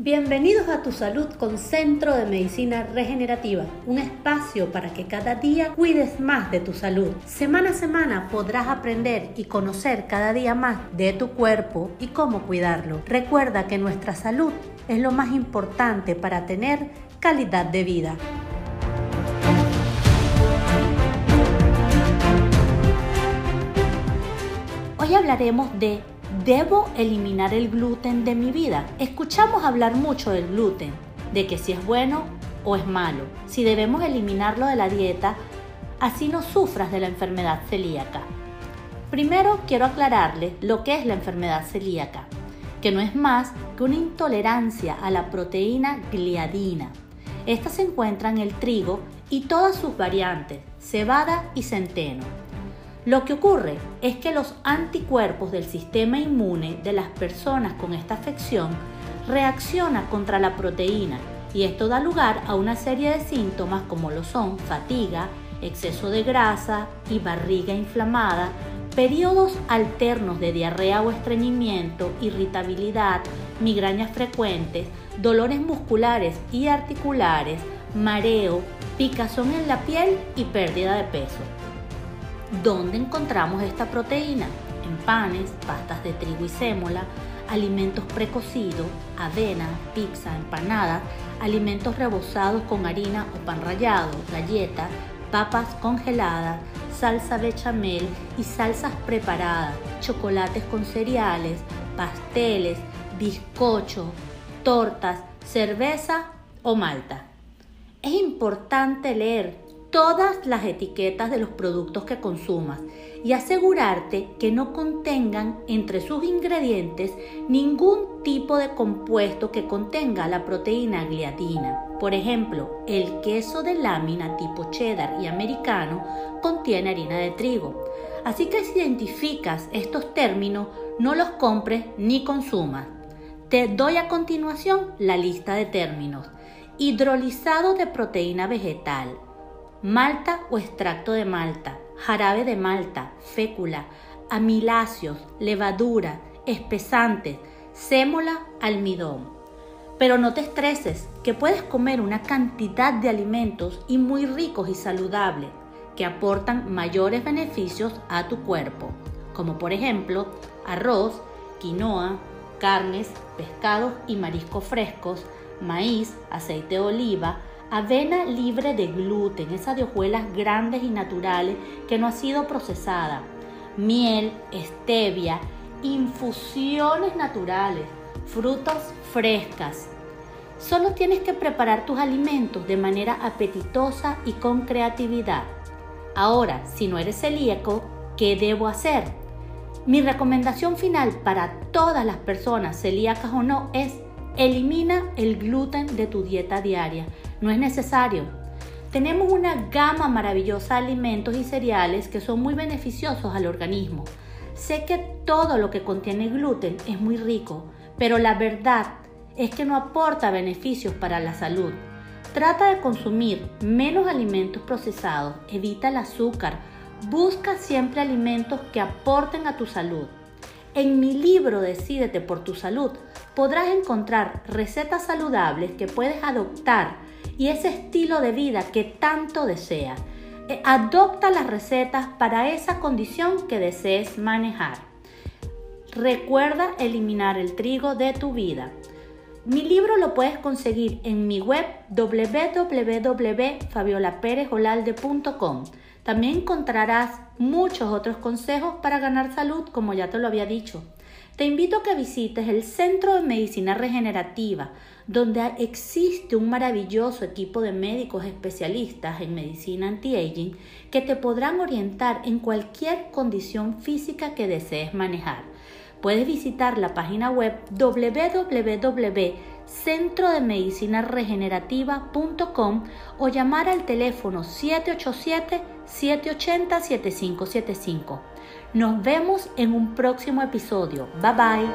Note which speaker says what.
Speaker 1: Bienvenidos a Tu Salud con Centro de Medicina Regenerativa, un espacio para que cada día cuides más de tu salud. Semana a semana podrás aprender y conocer cada día más de tu cuerpo y cómo cuidarlo. Recuerda que nuestra salud es lo más importante para tener calidad de vida. Hoy hablaremos de ¿Debo eliminar el gluten de mi vida? Escuchamos hablar mucho del gluten, de que si es bueno o es malo, si debemos eliminarlo de la dieta, así no sufras de la enfermedad celíaca. Primero quiero aclararles lo que es la enfermedad celíaca, que no es más que una intolerancia a la proteína gliadina. Esta se encuentra en el trigo y todas sus variantes, cebada y centeno. Lo que ocurre es que los anticuerpos del sistema inmune de las personas con esta afección reaccionan contra la proteína y esto da lugar a una serie de síntomas como lo son fatiga, exceso de grasa y barriga inflamada, periodos alternos de diarrea o estreñimiento, irritabilidad, migrañas frecuentes, dolores musculares y articulares, mareo, picazón en la piel y pérdida de peso. ¿Dónde encontramos esta proteína? En panes, pastas de trigo y sémola, alimentos precocidos, avena, pizza, empanadas, alimentos rebozados con harina o pan rallado, galletas, papas congeladas, salsa bechamel y salsas preparadas, chocolates con cereales, pasteles, bizcocho, tortas, cerveza o malta. Es importante leer todas las etiquetas de los productos que consumas y asegurarte que no contengan entre sus ingredientes ningún tipo de compuesto que contenga la proteína gliadina. Por ejemplo, el queso de lámina tipo cheddar y americano contiene harina de trigo. Así que si identificas estos términos, no los compres ni consumas. Te doy a continuación la lista de términos. Hidrolizado de proteína vegetal, malta o extracto de malta, jarabe de malta, fécula, amiláceos, levadura, espesantes, sémola, almidón. Pero no te estreses, que puedes comer una cantidad de alimentos y muy ricos y saludables que aportan mayores beneficios a tu cuerpo, como por ejemplo arroz, quinoa, carnes, pescados y mariscos frescos, maíz, aceite de oliva, Avena libre de gluten, esa de hojuelas grandes y naturales que no ha sido procesada. Miel, stevia, infusiones naturales, frutas frescas. Solo tienes que preparar tus alimentos de manera apetitosa y con creatividad. Ahora, si no eres celíaco, ¿qué debo hacer? Mi recomendación final para todas las personas celíacas o no es elimina el gluten de tu dieta diaria no es necesario. Tenemos una gama maravillosa de alimentos y cereales que son muy beneficiosos al organismo. Sé que todo lo que contiene gluten es muy rico, pero la verdad es que no aporta beneficios para la salud. Trata de consumir menos alimentos procesados, evita el azúcar, busca siempre alimentos que aporten a tu salud. En mi libro Decídete por tu salud podrás encontrar recetas saludables que puedes adoptar y ese estilo de vida que tanto deseas. Eh, adopta las recetas para esa condición que desees manejar. Recuerda eliminar el trigo de tu vida. Mi libro lo puedes conseguir en mi web www.fabiolaperezolalde.com. También encontrarás muchos otros consejos para ganar salud, como ya te lo había dicho. Te invito a que visites el Centro de Medicina Regenerativa, donde existe un maravilloso equipo de médicos especialistas en medicina anti-aging que te podrán orientar en cualquier condición física que desees manejar. Puedes visitar la página web www.centrodemedicinarregenerativa.com o llamar al teléfono 787-780-7575. Nos vemos en un próximo episodio. Bye bye.